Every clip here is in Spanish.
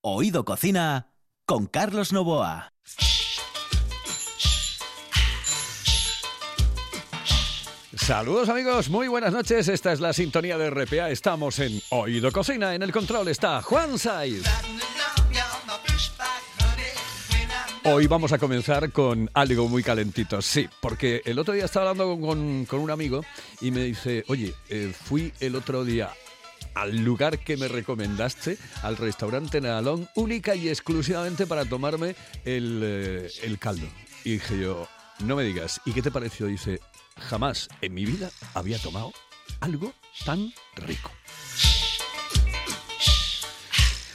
Oído Cocina con Carlos Novoa. Saludos amigos, muy buenas noches. Esta es la sintonía de RPA. Estamos en Oído Cocina. En el control está Juan Saiz. Hoy vamos a comenzar con algo muy calentito. Sí, porque el otro día estaba hablando con, un amigo y me dice, oye, eh, fui el otro día al lugar que me recomendaste, al restaurante Nalón, única y exclusivamente para tomarme el, eh, el caldo. Y dije yo, no me digas, ¿y qué te pareció? Dice, jamás en mi vida había tomado algo tan rico.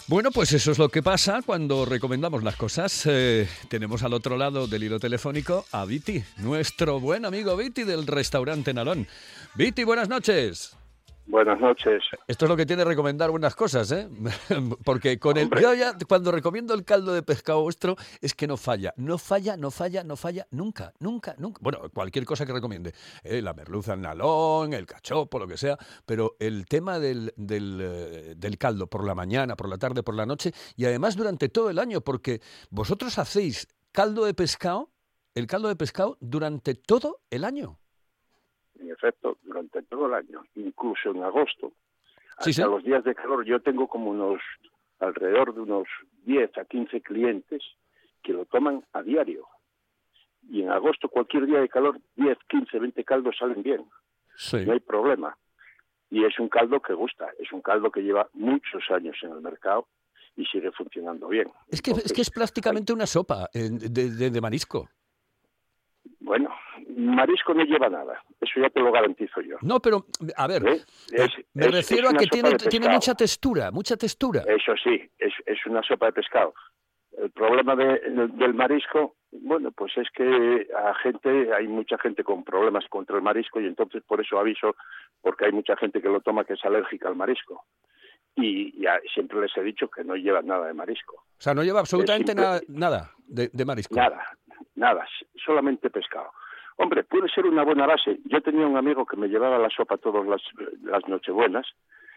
Bueno, pues eso es lo que pasa cuando recomendamos las cosas. Eh, tenemos al otro lado del hilo telefónico a Viti, nuestro buen amigo Viti del restaurante Nalón. Viti, buenas noches. Buenas noches. Esto es lo que tiene recomendar buenas cosas, ¿eh? Porque con el yo ya cuando recomiendo el caldo de pescado vuestro es que no falla, no falla, no falla, no falla nunca, nunca, nunca. Bueno, cualquier cosa que recomiende, ¿eh? la merluza en nalón, el cachopo, lo que sea, pero el tema del, del, eh, del caldo por la mañana, por la tarde, por la noche y además durante todo el año, porque vosotros hacéis caldo de pescado, el caldo de pescado durante todo el año en efecto, durante todo el año, incluso en agosto. Hasta sí. los días de calor yo tengo como unos, alrededor de unos 10 a 15 clientes que lo toman a diario. Y en agosto, cualquier día de calor, 10, 15, 20 caldos salen bien. Sí. No hay problema. Y es un caldo que gusta, es un caldo que lleva muchos años en el mercado y sigue funcionando bien. Es que, es Entonces, que es prácticamente una sopa de, de- de marisco. Bueno, marisco no lleva nada, eso ya te lo garantizo yo. No, pero, a ver, ¿Eh? Es- me es- refiero es a que tiene, mucha textura, mucha textura. Eso sí, es, es una sopa de pescado. El problema de- del marisco, bueno, pues es que a gente, hay mucha gente con problemas contra el marisco y entonces por eso aviso, porque hay mucha gente que lo toma que es alérgica al marisco. Y ya siempre les he dicho que no lleva nada de marisco. O sea, no lleva absolutamente simple- nada, nada de, de marisco. Nada, nada, solamente pescado. Hombre, puede ser una buena base. Yo tenía un amigo que me llevaba la sopa todas las, las nochebuenas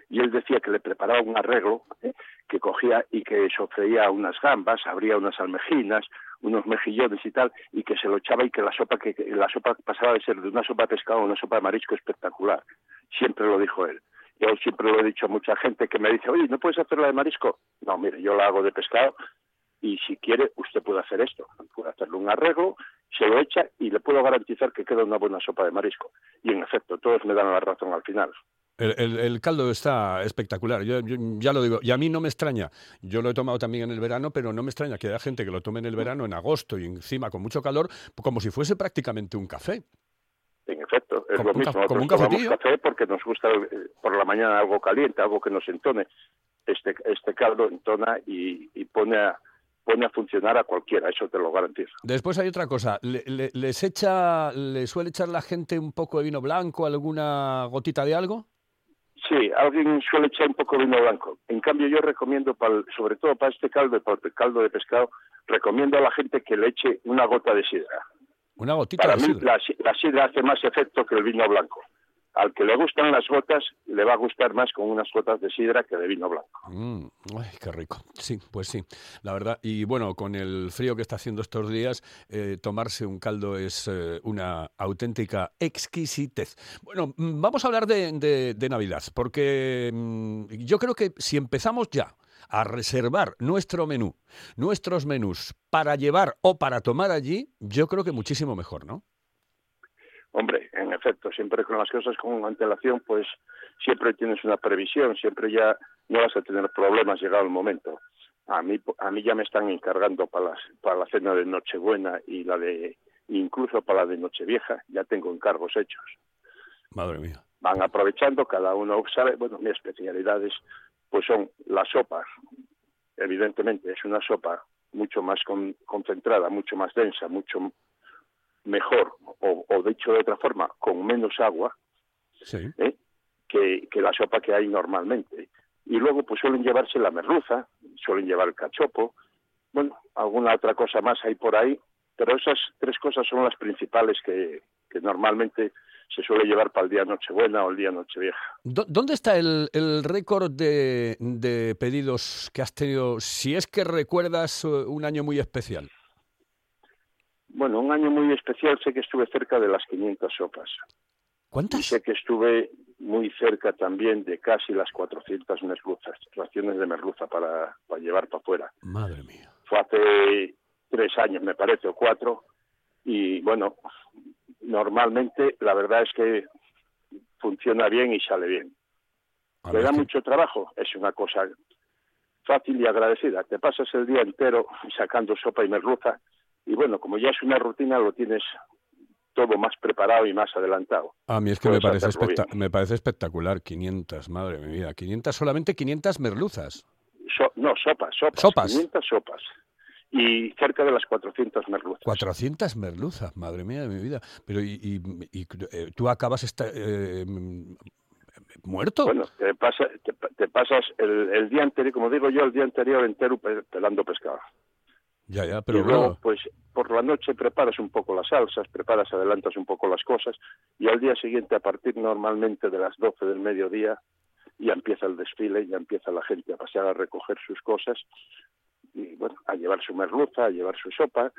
y él decía que le preparaba un arreglo ¿eh? que cogía y que sofreía unas gambas, abría unas almejinas, unos mejillones y tal, y que se lo echaba y que la sopa que la sopa pasaba de ser de una sopa de pescado a una sopa de marisco espectacular. Siempre lo dijo él. Yo siempre lo he dicho a mucha gente que me dice, oye, ¿no puedes hacerla de marisco? No, mire, yo la hago de pescado y si quiere usted puede hacer esto, puede hacerle un arreglo, se lo echa y le puedo garantizar que queda una buena sopa de marisco. Y en efecto, todos me dan la razón al final. El, el- el caldo está espectacular, yo, yo ya lo digo. Y a mí no me extraña, yo lo he tomado también en el verano, pero no me extraña que haya gente que lo tome en el verano, en agosto y encima con mucho calor, como si fuese prácticamente un café. En efecto, es Como lo un mismo. como un tomamos cafetillo. café porque nos gusta eh, por la mañana algo caliente, algo que nos entone. Este, este caldo entona y, y pone, a, pone a funcionar a cualquiera, eso te lo garantizo. Después hay otra cosa, le, le- les echa, le suele echar la gente un poco de vino blanco, alguna gotita de algo. Sí, alguien suele echar un poco de vino blanco. En cambio, yo recomiendo, para el- sobre todo para este caldo, para el caldo de pescado, recomiendo a la gente que le eche una gota de sidra. Una gotita Para de mí, sidra. la, la sidra hace más efecto que el vino blanco. Al que le gustan las gotas, le va a gustar más con unas gotas de sidra que de vino blanco. Mm, ay, qué rico. Sí, pues sí, la verdad. Y bueno, con el frío que está haciendo estos días, eh, tomarse un caldo es eh, una auténtica exquisitez. Bueno, mm, vamos a hablar de, Navidad, porque mm, yo creo que si empezamos ya a reservar nuestro menú, nuestros menús para llevar o para tomar allí, yo creo que muchísimo mejor, ¿no? Hombre, en efecto, siempre con las cosas con antelación, pues siempre tienes una previsión, siempre ya no vas a tener problemas llegado el momento. A mí, a mí ya me están encargando para, las, para la cena de Nochebuena y la de incluso para la de Nochevieja, ya tengo encargos hechos. Madre mía. Van aprovechando, cada uno sabe, bueno, mis especialidades pues son la sopa, evidentemente es una sopa mucho más con- concentrada, mucho más densa, mucho mejor, o, o dicho de otra forma, con menos agua Sí. ¿eh? que, que la sopa que hay normalmente. Y luego pues suelen llevarse la merluza, suelen llevar el cachopo, bueno, alguna otra cosa más hay por ahí, pero esas tres cosas son las principales que, que normalmente se suele llevar para el día Nochebuena o el día Nochevieja. ¿Dónde está el, el récord de, de pedidos que has tenido, si es que recuerdas eh, un año muy especial? Bueno, un año muy especial, sé que estuve cerca de las 500 sopas. ¿Cuántas? Y sé que estuve muy cerca también de casi las 400 merluzas, raciones de merluza para, para llevar para afuera. Madre mía. Fue hace tres años, me parece, o cuatro, y bueno, normalmente la verdad es que funciona bien y sale bien. A Le da que- mucho trabajo, es una cosa fácil y agradecida. Te pasas el día entero sacando sopa y merluza y bueno, como ya es una rutina, lo tienes todo más preparado y más adelantado. A mí es que me parece, hacerlo especta- bien. me parece espectacular, 500, madre mía, 500, solamente 500 merluzas. So- no, sopas, sopas, Sopas. 500 sopas. Y cerca de las 400 merluzas. 400 merluzas, madre mía de mi vida. Pero ¿y, y- y, eh, tú acabas esta, eh, muerto? Bueno, te, pasa, te, te pasas el, el día anterior, como digo yo, el día anterior entero pe- pelando pescado. Ya, ya, y pero luego, bueno, pues por la noche preparas un poco las salsas, preparas, adelantas un poco las cosas y al día siguiente, a partir normalmente de las 12 del mediodía, ya empieza el desfile, ya empieza la gente a pasear a recoger sus cosas y bueno, a llevar su merluza, a llevar su sopa.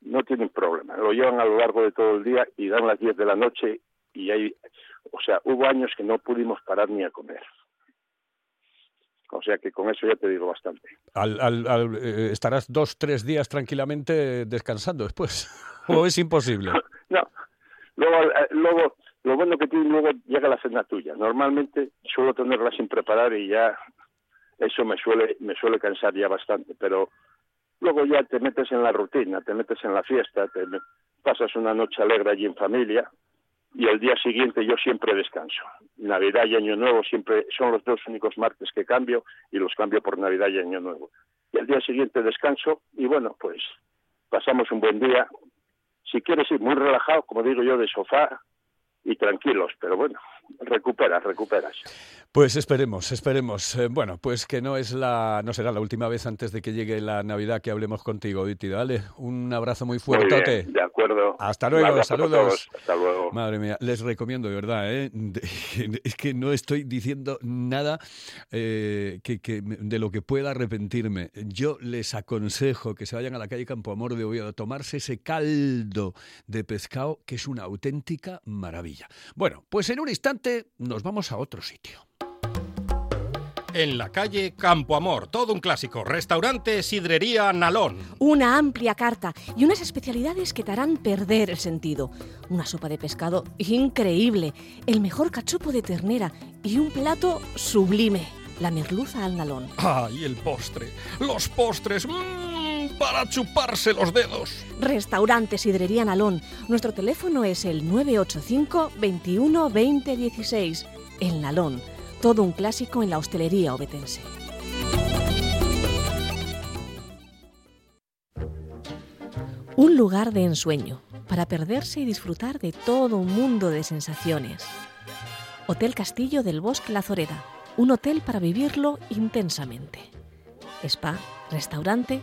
No tienen problema, lo llevan a lo largo de todo el día y dan las 10 de la noche y hay, o sea, hubo años que no pudimos parar ni a comer. O sea que con eso ya te digo bastante. al- al- al- eh, estarás dos, tres días tranquilamente descansando después. ¿O es imposible? No, luego, eh, luego lo bueno que tiene luego llega la cena tuya. Normalmente suelo tenerla sin preparar y ya eso me suele me suele cansar ya bastante, pero luego ya te metes en la rutina, te metes en la fiesta, te pasas una noche alegre allí en familia y el día siguiente yo siempre descanso. Navidad y Año Nuevo siempre son los dos únicos martes que cambio y los cambio por Navidad y Año Nuevo. Y el día siguiente descanso y bueno, pues pasamos un buen día. Si quieres ir muy relajado, como digo yo, de sofá y tranquilos, pero bueno, recuperas, recuperas. Pues esperemos, esperemos. Eh, bueno, pues que no es la, no será la última vez antes de que llegue la Navidad que hablemos contigo, Viti. Dale, un abrazo muy bien, de acuerdo. Hasta luego, saludos. Hasta luego. Madre mía, les recomiendo de verdad, ¿eh? Es que no estoy diciendo nada eh, que, de lo que pueda arrepentirme. Yo les aconsejo que se vayan a la calle Campo Amor de Oviedo a tomarse ese caldo de pescado que es una auténtica maravilla. Bueno, pues en un instante nos vamos a otro sitio. En la calle Campo Amor, todo un clásico. Restaurante Sidrería Nalón. Una amplia carta y unas especialidades que te harán perder el sentido. Una sopa de pescado increíble, el mejor cachopo de ternera y un plato sublime, la merluza al nalón. ¡Ay, el postre! ¡Los postres! ¡Mmm! Para chuparse los dedos. Restaurante Sidrería Nalón. Nuestro teléfono es el 985 21 20 16. El Nalón. Todo un clásico en la hostelería obetense. Un lugar de ensueño para perderse y disfrutar de todo un mundo de sensaciones. Hotel Castillo del Bosque La Zoreda. Un hotel para vivirlo intensamente. Spa, restaurante,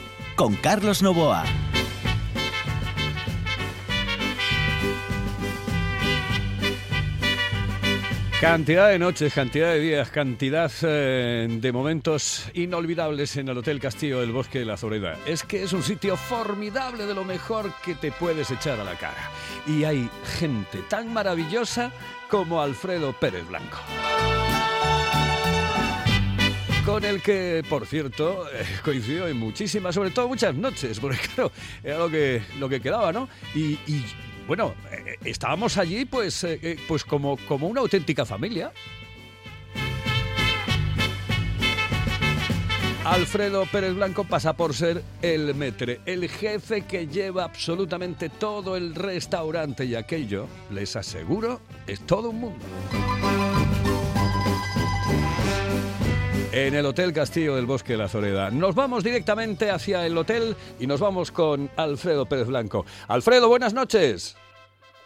con Carlos Novoa. Cantidad de noches, cantidad de días, cantidad eh, de momentos inolvidables en el Hotel Castillo del Bosque de la Zoreda. Es que es un sitio formidable de lo mejor que te puedes echar a la cara. Y hay gente tan maravillosa como Alfredo Pérez Blanco. Con el que, por cierto, eh, coincidió en muchísimas, sobre todo muchas noches, porque claro, era lo que, lo que quedaba, ¿no? Y, bueno, eh, estábamos allí pues, eh, eh, pues como, como una auténtica familia. Alfredo Pérez Blanco pasa por ser el metre, el jefe que lleva absolutamente todo el restaurante y aquello, les aseguro, es todo un mundo. En el Hotel Castillo del Bosque de la Zoreda. Nos vamos directamente hacia el hotel y nos vamos con Alfredo Pérez Blanco. Alfredo, buenas noches.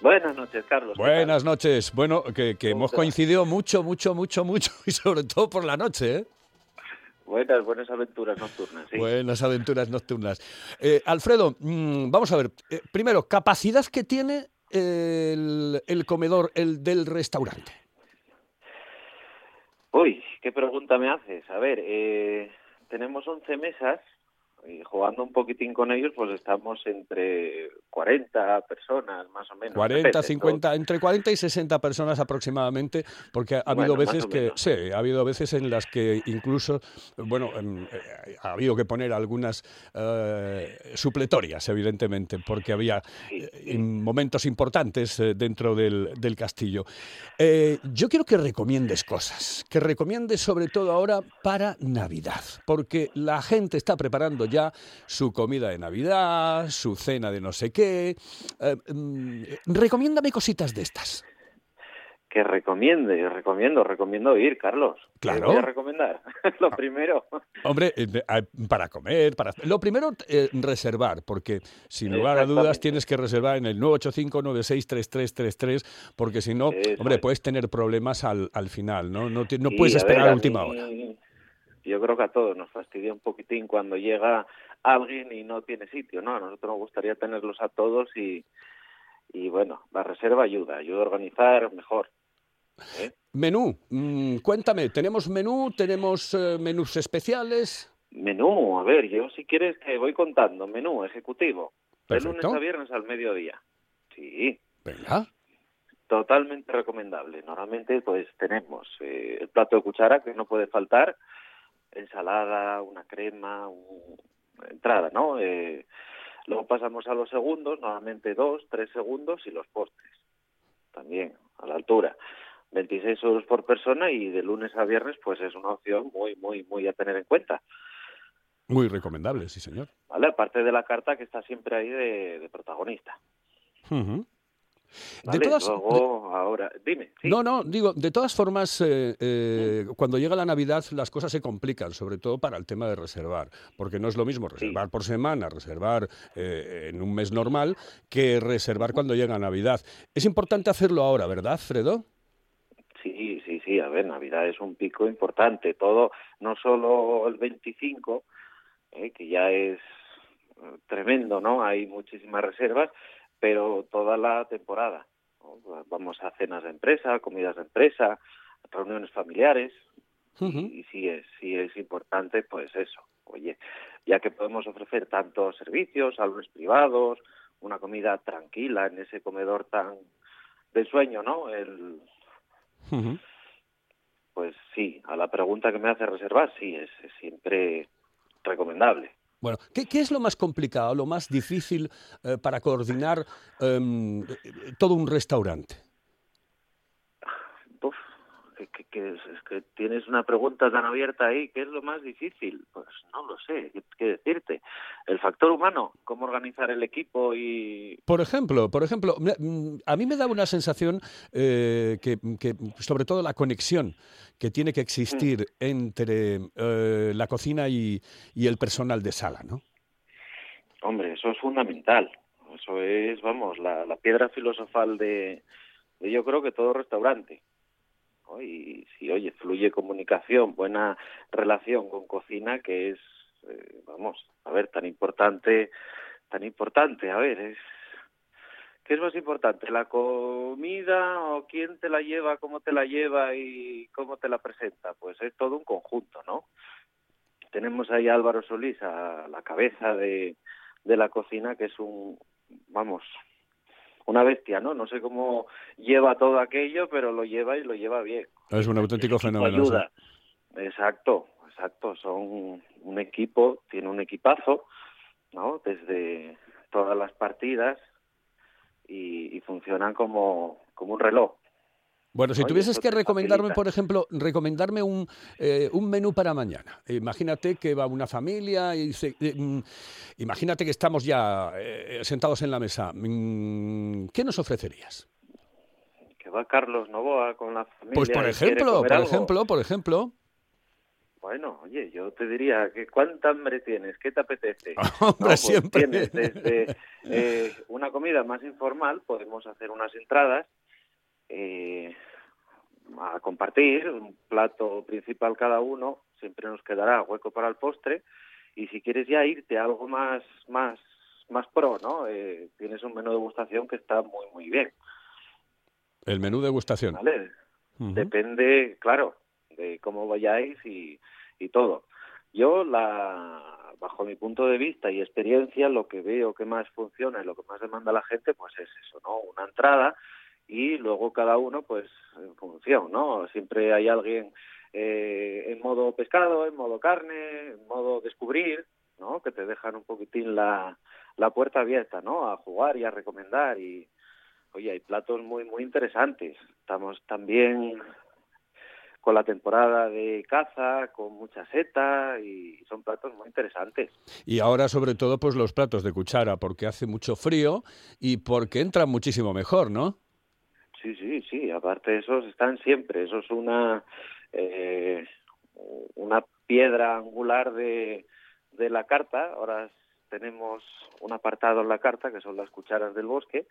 Buenas noches, Carlos. Buenas noches. Bueno, que, que hemos coincidido mucho, mucho, mucho, mucho y sobre todo por la noche, ¿eh? Buenas, buenas aventuras nocturnas. Sí. Buenas aventuras nocturnas. Eh, Alfredo, mm, vamos a ver. Eh, primero, capacidad que tiene el, el comedor, el del restaurante. Uy, qué pregunta me haces. A ver, eh, tenemos 11 mesas y jugando un poquitín con ellos, pues estamos entre 40 personas, más o menos. 40, Depende, 50, entre 40 y 60 personas aproximadamente, porque ha habido Bueno, veces que, menos. sí, ha habido veces en las que incluso, bueno, em, eh, ha habido que poner algunas eh, supletorias, evidentemente, porque había Sí, eh, sí. momentos importantes eh, dentro del, del castillo. Eh, yo quiero que recomiendes cosas, que recomiendes sobre todo ahora para Navidad, porque la gente está preparando ya su comida de Navidad, su cena de no sé qué. Eh, mm, recomiéndame cositas de estas. Que recomiende, recomiendo, recomiendo ir, Carlos. ¿Qué Claro. voy a recomendar? Lo primero. Hombre, eh, ah, para comer, para... Lo primero, eh, reservar, porque sin lugar a dudas tienes que reservar en el 985-963333, porque si no, hombre, es. puedes tener problemas al, al final, ¿no? No, no Sí, puedes esperar a última mí- hora. Yo creo que a todos nos fastidia un poquitín cuando llega alguien y no tiene sitio, ¿no? A nosotros nos gustaría tenerlos a todos y, y bueno, la reserva ayuda, ayuda a organizar mejor. ¿eh? Menú, mm, cuéntame, ¿tenemos menú? ¿Tenemos eh, menús especiales? Menú, a ver, yo si quieres te voy contando. Menú ejecutivo, de lunes Perfecto. a viernes al mediodía. Sí, Venga. totalmente recomendable. Normalmente pues tenemos eh, el plato de cuchara que no puede faltar, ensalada, una crema, un- entrada, ¿no? Eh, luego pasamos a los segundos, normalmente dos, tres segundos y los postres también a la altura. 26 euros por persona y de lunes a viernes pues es una opción muy, muy, muy a tener en cuenta. Muy recomendable, sí, señor. ¿Vale? Aparte de la carta que está siempre ahí de, de protagonista. ¿Vale? todas, Luego, ahora, dime. ¿sí? No, no, digo, de todas formas, eh, eh, cuando llega la Navidad las cosas se complican, sobre todo para el tema de reservar, porque no es lo mismo reservar por semana, reservar eh, en un mes normal, que reservar cuando llega Navidad. Es importante hacerlo ahora, ¿verdad, Fredo? Sí, sí, sí, a ver, Navidad es un pico importante. Todo, no solo el 25, eh, que ya es eh, tremendo, ¿no? Hay muchísimas reservas, pero toda la temporada. Vamos a cenas de empresa, comidas de empresa, reuniones familiares, y, y sí es, sí es importante, pues eso. Oye, ya que podemos ofrecer tantos servicios, salones privados, una comida tranquila en ese comedor tan de sueño, ¿no? El, pues sí, a la pregunta que me hace reservar, sí, es, es siempre recomendable. Bueno, ¿qué, es lo más complicado, lo más difícil eh, para coordinar em, eh, todo un restaurante? Que, que- que es, que tienes una pregunta tan abierta ahí, ¿qué es lo más difícil? Pues no lo sé, ¿qué, qué decirte? El factor humano, cómo organizar el equipo y... Por ejemplo, por ejemplo, mm, a mí me da una sensación eh, que, sobre todo la conexión que tiene que existir entre eh, la cocina y, y el personal de sala, ¿no? Hombre, eso es fundamental. Eso es, vamos, la, la piedra filosofal de, de yo creo que todo restaurante. ¿No? Y si, oye, fluye comunicación, buena relación con cocina, que es, eh, vamos, a ver, tan importante, tan importante, a ver, es... ¿Qué es más importante, la comida o quién te la lleva, cómo te la lleva y cómo te la presenta? Pues es todo un conjunto, ¿no? Tenemos ahí a Álvaro Solís a la cabeza de, de la cocina, que es un, vamos, una bestia, ¿no? No sé cómo lleva todo aquello, pero lo lleva y lo lleva bien. Es un auténtico fenómeno. ayuda. Exacto, exacto. Son un equipo, tiene un equipazo, ¿no? Desde todas las partidas y, y funcionan como, como un reloj. Bueno, si Oye, tuvieses que recomendarme, facilita. por ejemplo, recomendarme un, eh, un menú para mañana. Imagínate que va una familia y dice, eh, mm, imagínate que estamos ya eh, sentados en la mesa. Mm, ¿Qué nos ofrecerías? Que va Carlos Novoa con la familia. Pues por ejemplo, por algo. ejemplo, por ejemplo. Bueno, oye, yo te diría que cuánta hambre tienes, qué te apetece. Hombre, No, pues siempre. Tienes desde eh, una comida más informal, podemos hacer unas entradas compartir, un plato principal cada uno, siempre nos quedará hueco para el postre, y si quieres ya irte a algo más, más, más pro, ¿no? Eh, tienes un menú de degustación que está muy, muy bien, El menú degustación. ¿vale? Ujú. Depende, claro, de cómo vayáis y, y todo. Yo, la, bajo mi punto de vista y experiencia, lo que veo que más funciona y lo que más demanda la gente, pues es eso, ¿no? Una entrada y luego cada uno, pues, en función, ¿no? Siempre hay alguien eh, en modo pescado, en modo carne, en modo descubrir, ¿no? Que te dejan un poquitín la, la puerta abierta, ¿no? A jugar y a recomendar y, oye, hay platos muy, muy interesantes. Estamos también con la temporada de caza, con mucha seta y son platos muy interesantes. Y ahora, sobre todo, pues los platos de cuchara, porque hace mucho frío y porque entran muchísimo mejor, ¿no? Sí, sí, sí. Aparte, esos están siempre. Eso es una eh, una piedra angular de, de la carta. Ahora tenemos un apartado en la carta que son las cucharas del bosque.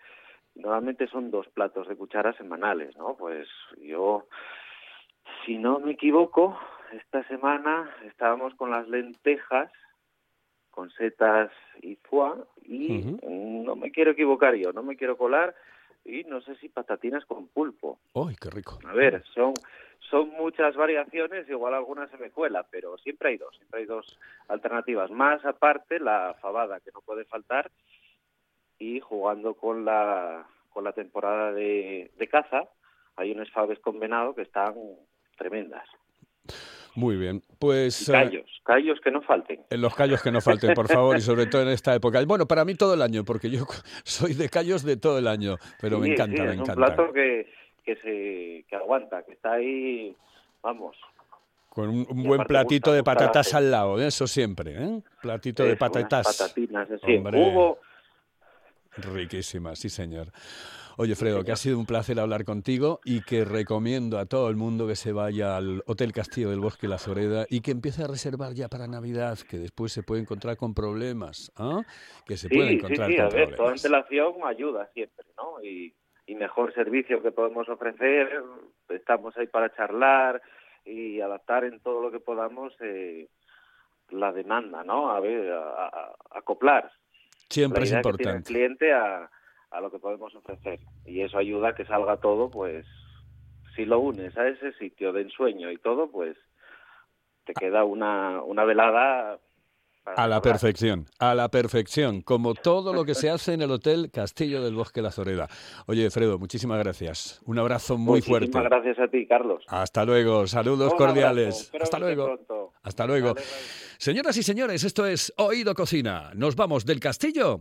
Normalmente son dos platos de cucharas semanales, ¿no? Pues yo, si no me equivoco, esta semana estábamos con las lentejas con setas y foie y no me quiero equivocar yo, no me quiero colar y no sé si patatinas con pulpo. ¡Uy, qué rico! A ver, son son muchas variaciones, igual alguna se me cuela, pero siempre hay dos, siempre hay dos alternativas. Más aparte la fabada que no puede faltar y jugando con la con la temporada de, de caza hay unas faves con venado que están tremendas. Muy bien. Pues Y eh, callos, callos que no falten. en los callos que no falten, por favor, y sobre todo en esta época. Bueno, para mí todo el año, porque yo soy de callos de todo el año, pero me encanta, sí, me es encanta. un plato que, que se que aguanta, que está ahí, vamos. Con un, un buen platito gusta de patatas al lado, ¿eh? eso siempre, ¿eh? Platito de unas patatas. patatinas así, Hombre. Riquísimas, sí señor. Oye, Fredo, que ha sido un placer hablar contigo y que recomiendo a todo el mundo que se vaya al Hotel Castillo del Bosque La Zoreda y que empiece a reservar ya para Navidad, que después se puede encontrar con problemas, ¿ah? Que se puede Sí, sí, encontrar sí, con a ver, toda problemas. antelación ayuda siempre, ¿no? Y, y mejor servicio que podemos ofrecer, estamos ahí para charlar y adaptar en todo lo que podamos eh, la demanda, ¿no? A ver, a, a- acoplar Siempre la es idea que tiene el importante. cliente a, a lo que podemos ofrecer. Y eso ayuda a que salga todo, pues, si lo unes a ese sitio de ensueño y todo, pues, te queda una, una velada... A la perfección, a la perfección, como todo lo que se hace en el Hotel Castillo del Bosque La Zoreda. Oye, Fredo, muchísimas gracias. Un abrazo muy Muchísimas fuerte. gracias a ti, Carlos. Hasta luego, saludos Un cordiales. Hasta luego. pronto. Hasta luego. Señoras y señores, esto es Oído Cocina. Nos vamos del castillo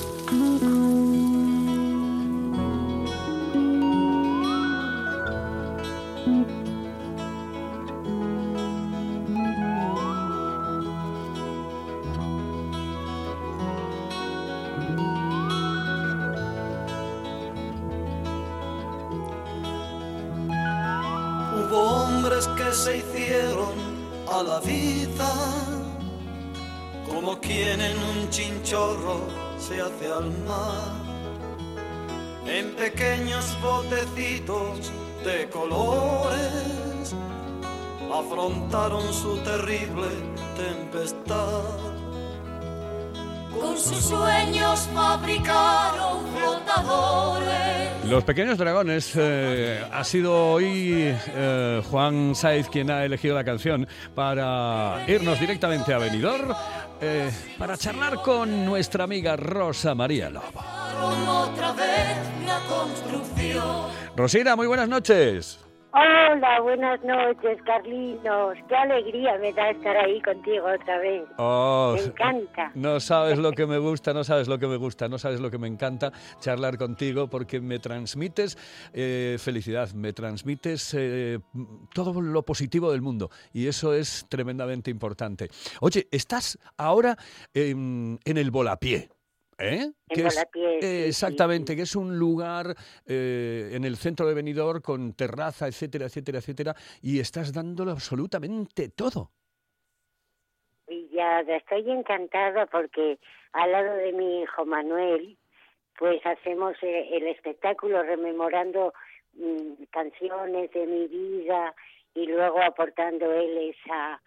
Al mar, en pequeños botecitos de colores, afrontaron su terrible tempestad. Con sus sueños fabricaron. Los Pequeños Dragones eh, ha sido hoy eh, Juan Saiz quien ha elegido la canción para irnos directamente a Benidorm eh, para charlar con nuestra amiga Rosa María Lobo. Rosina, muy buenas noches. Hola, buenas noches, Carlinos. Qué alegría me da estar ahí contigo otra vez. Oh, Me encanta. No sabes lo que me gusta, no sabes lo que me gusta, no sabes lo que me encanta charlar contigo porque me transmites eh, felicidad, me transmites eh, todo lo positivo del mundo y eso es tremendamente importante. Oye, estás ahora en, en el Volapié. ¿Eh? En sí, sí, exactamente, que es un lugar eh, en el centro de Benidorm con terraza, etcétera, etcétera, etcétera, y estás dándolo absolutamente todo. Y ya estoy encantada porque al lado de mi hijo Manuel, pues hacemos eh, el espectáculo rememorando mm, canciones de mi vida y luego aportando él esa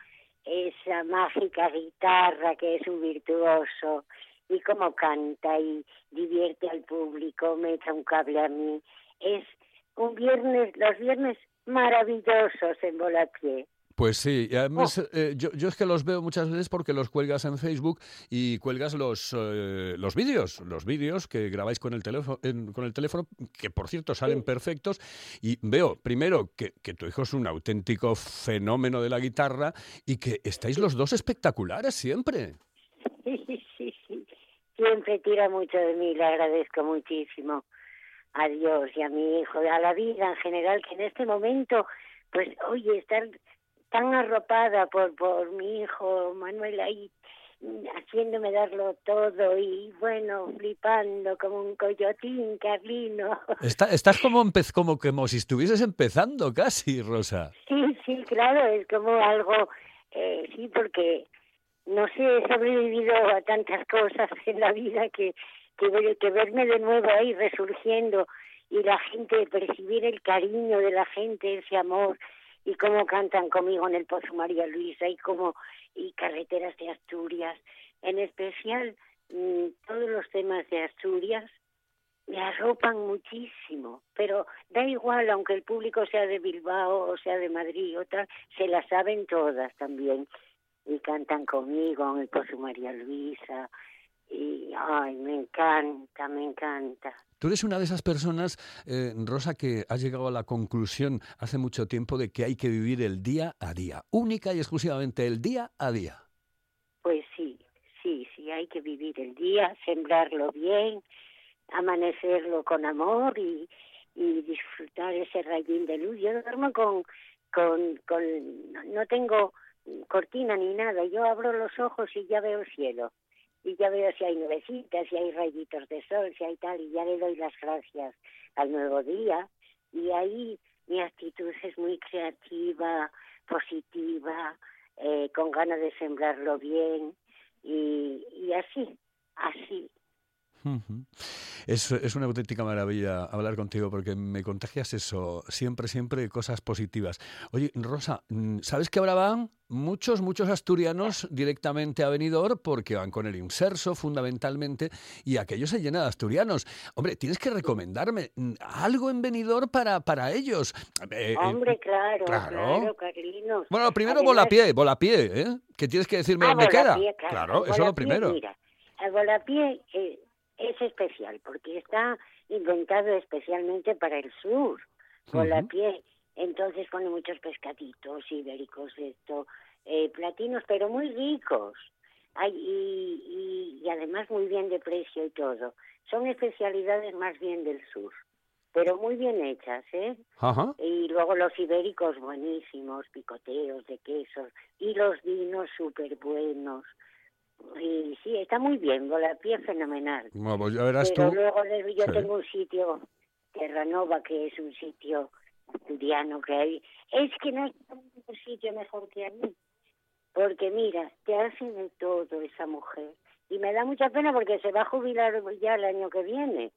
esa mágica guitarra que es un virtuoso y cómo canta y divierte al público, me echa un cable a mí. Es un viernes, los viernes maravillosos en Volapié. Pues sí, y además Oh. eh, yo, yo es que los veo muchas veces porque los cuelgas en Facebook y cuelgas los, eh, los vídeos, los vídeos que grabáis con el, teléfono, con el teléfono, que por cierto salen perfectos, y veo primero que, que tu hijo es un auténtico fenómeno de la guitarra y que estáis los dos espectaculares siempre. Siempre tira mucho de mí, le agradezco muchísimo a Dios y a mi hijo, a la vida en general, que en este momento, pues, oye, estar tan arropada por, por mi hijo Manuel ahí, mm, haciéndome darlo todo y, bueno, flipando como un coyotín, Carlino. Está- estás como, empe- como, como si estuvieses empezando casi, Rosa. Sí, sí, claro, es como algo, eh, sí, porque no sé, he sobrevivido a tantas cosas en la vida que, que, que verme de nuevo ahí resurgiendo y la gente, percibir el cariño de la gente, ese amor, y cómo cantan conmigo en el Pozo María Luisa y cómo, y Carreteras de Asturias, en especial mm, todos los temas de Asturias, me arropan muchísimo, pero da igual, aunque el público sea de Bilbao o sea de Madrid o tal, se las saben todas también y cantan conmigo el Pozo María Luisa y ay, me encanta, me encanta. Tú eres una de esas personas, eh, Rosa, que ha llegado a la conclusión hace mucho tiempo de que hay que vivir el día a día, única y exclusivamente el día a día. Pues sí, sí, sí, hay que vivir el día, sembrarlo bien, amanecerlo con amor y, y disfrutar ese rayín de luz. Yo duermo con, con, con, no tengo cortina ni nada, yo abro los ojos y ya veo cielo. Y ya veo si hay nubecitas, si hay rayitos de sol, si hay tal, y ya le doy las gracias al nuevo día. Y ahí mi actitud es muy creativa, positiva, eh, con ganas de sembrarlo bien y, y así, así. Es, es una auténtica maravilla hablar contigo porque me contagias eso, siempre, siempre cosas positivas. Oye, Rosa, mm, ¿sabes que ahora van muchos, muchos asturianos directamente a Benidorm porque van con el inserso fundamentalmente y aquello se llena de asturianos? Hombre, tienes que recomendarme mm, algo en Benidorm para, para ellos. Eh, eh, Hombre, claro, claro. claro, Carlinos. Bueno, primero Además- Volapié, Volapié, ¿eh? Que tienes que decirme Ah, dónde queda. Claro, eso es lo primero. Mira, el Volapié eh, es especial porque está inventado especialmente para el sur. Ujú. Volapié, entonces pone muchos pescaditos ibéricos, esto, eh, platinos, pero muy ricos. Ay, y, y, y además muy bien de precio y todo. Son especialidades más bien del sur, pero muy bien hechas, ¿eh? Y luego los ibéricos buenísimos, picoteos de quesos, y los vinos súper buenos. Y sí, está muy bien, Volapié fenomenal. Bueno, pues ya verás Pero tú. luego de- yo Sí. tengo un sitio, Terranova, que es un sitio asturiano que hay. Es que no hay un sitio mejor que allí. Porque mira, te hace de todo esa mujer. Y me da mucha pena porque se va a jubilar ya el año que viene.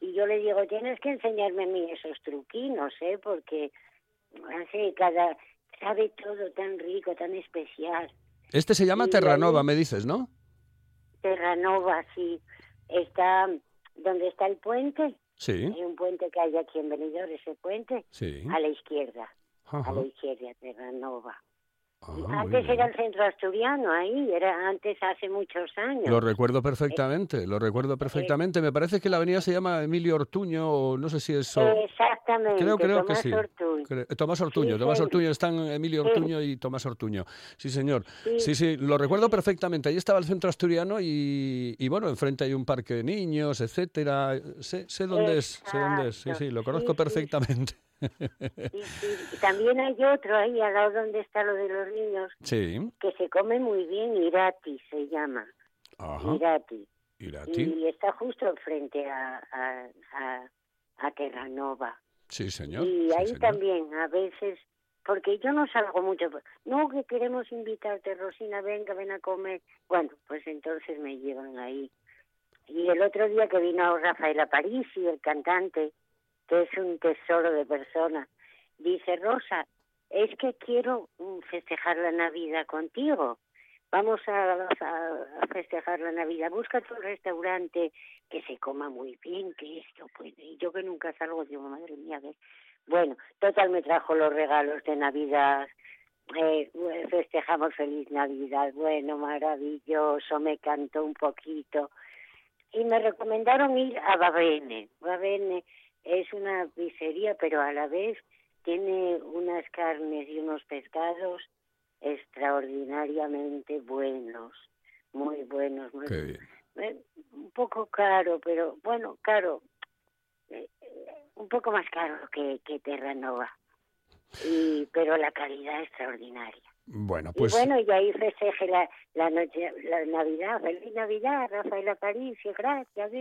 Y yo le digo, tienes que enseñarme a mí esos truquinos, ¿eh? Porque hace cada sabe todo tan rico, tan especial. Este se llama Terranova, me dices, ¿no? Terranova, sí. Está donde está el puente. Sí, Hay un puente que hay aquí en Benidorm, ese puente, sí. a la izquierda. Ajá. A la izquierda, Terranova. Ah, antes era el centro asturiano, ahí, era antes hace muchos años. Lo recuerdo perfectamente, lo recuerdo perfectamente. Me parece que la avenida se llama Emilio Ortuño, o no sé si eso... Exactamente, Creo, creo que Tomás sí. Ortuño. Eh, Tomás Ortuño, Sí, Tomás sí. Ortuño, están Emilio Sí. Ortuño y Tomás Ortuño. Sí, señor. Sí. Sí, sí, lo recuerdo perfectamente. Ahí estaba el centro asturiano y, y bueno, enfrente hay un parque de niños, etcétera. Sé, sé dónde es, sé dónde es. Sí, Exacto. sí, lo Sí, conozco sí. perfectamente. Y también hay otro ahí al lado donde está lo de los niños, Sí, que se come muy bien, Irati se llama. ajá. Irati. Irati. Y está justo frente a, a, a, a Terranova. Sí, señor. Y sí, ahí señor. también, a veces, porque yo no salgo mucho. No, que queremos invitarte, Rosina, venga, ven a comer. Bueno, pues entonces me llevan ahí. Y el otro día que vino Rafael Aparici, el cantante, que es un tesoro de persona, dice, Rosa, es que quiero mm, festejar la Navidad contigo. Vamos a, festejar la Navidad. Búscate un restaurante que se coma muy bien, que esto puede. Y yo que nunca salgo, digo, madre mía, ver. Bueno, total me trajo los regalos de Navidad. Eh, festejamos feliz Navidad. Bueno, maravilloso. Me cantó un poquito. Y me recomendaron ir a Babene. Babene es una pizzería, pero a la vez tiene unas carnes y unos pescados extraordinariamente buenos, muy buenos, muy Qué bien. eh, un poco caro, pero bueno, caro, eh, un poco más caro que, que Terranova, y, pero la calidad extraordinaria. Bueno, pues... y bueno, y ahí festeje la, la noche, la Navidad, feliz Navidad, Rafael Aparicio, gracias.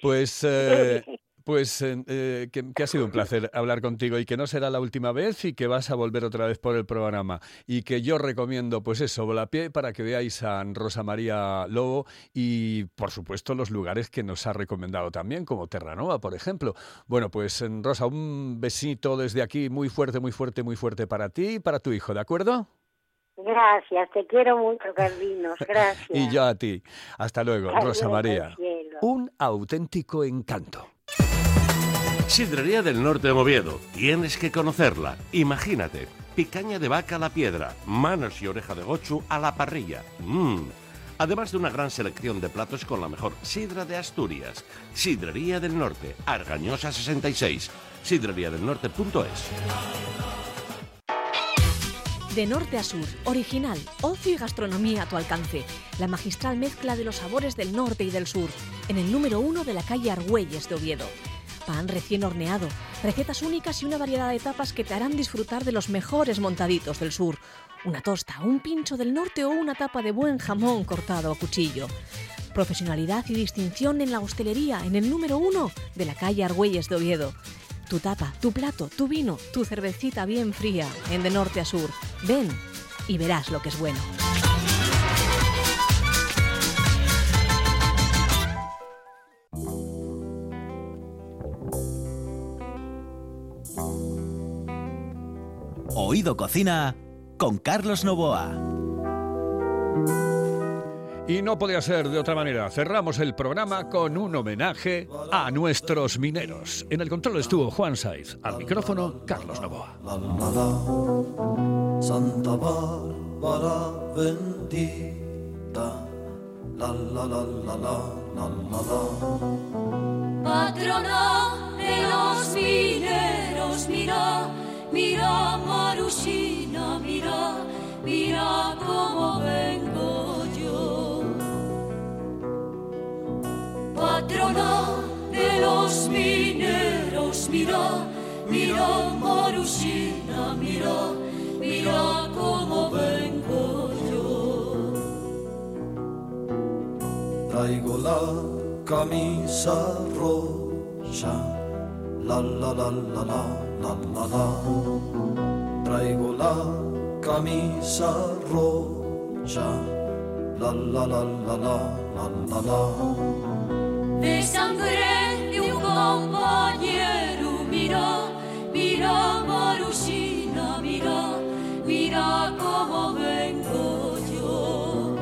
Pues, eh, pues eh, eh, que, que ha sido un placer hablar contigo y que no será la última vez y que vas a volver otra vez por el programa y que yo recomiendo pues eso, Volapié para que veáis a Rosa María Lobo y por supuesto los lugares que nos ha recomendado también como Terranova, por ejemplo. Bueno, pues eh, Rosa, un besito desde aquí muy fuerte, muy fuerte, muy fuerte para ti y para tu hijo, ¿de acuerdo? Gracias, te quiero mucho, Carlinos, gracias. Y yo a ti. Hasta luego, Rosa María. Un auténtico encanto. Sidrería del Norte de Oviedo. Tienes que conocerla. Imagínate. Picaña de vaca a la piedra, manos y oreja de gochu a la parrilla. Mmm. Además de una gran selección de platos con la mejor sidra de Asturias. Sidrería del Norte, Argañosa 66. Sidreriadelnorte.es. De norte a sur, original, ocio y gastronomía a tu alcance. La magistral mezcla de los sabores del norte y del sur, en el número uno de la calle Argüelles de Oviedo. Pan recién horneado, recetas únicas y una variedad de tapas que te harán disfrutar de los mejores montaditos del sur. Una tosta, un pincho del norte o una tapa de buen jamón cortado a cuchillo. Profesionalidad y distinción en la hostelería, en el número uno de la calle Argüelles de Oviedo. Tu tapa, tu plato, tu vino, tu cervecita bien fría, en de norte a sur. Ven y verás lo que es bueno. Oído Cocina con Carlos Novoa. Y no podía ser de otra manera. Cerramos el programa con un homenaje a nuestros mineros. En el control estuvo Juan Saiz, al micrófono Carlos Novoa. Santa Bárbara bendita, la la la la la la la. Patrona de los mineros, mira mira Marusina, mira, mira cómo vengo yo. Patrona de los mineros, mira, mira Marusina, mira, mira cómo vengo yo. Traigo la camisa roja, la la la la la la la. Traigo la camisa roja, la la la la la la la. De sangre de un compañero miró, miró Marusina, miró, mira cómo vengo yo.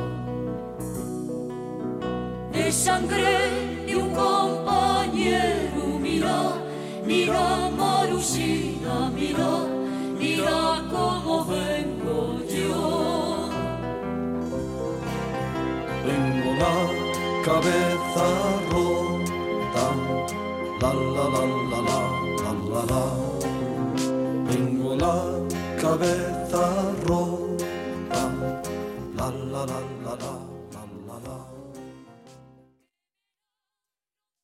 De sangre de un compañero Mira, Marusina, mira, mira cómo vengo yo. Tengo la cabeza rota, la la la la la la la la. Tengo la cabeza rota, la la la la la.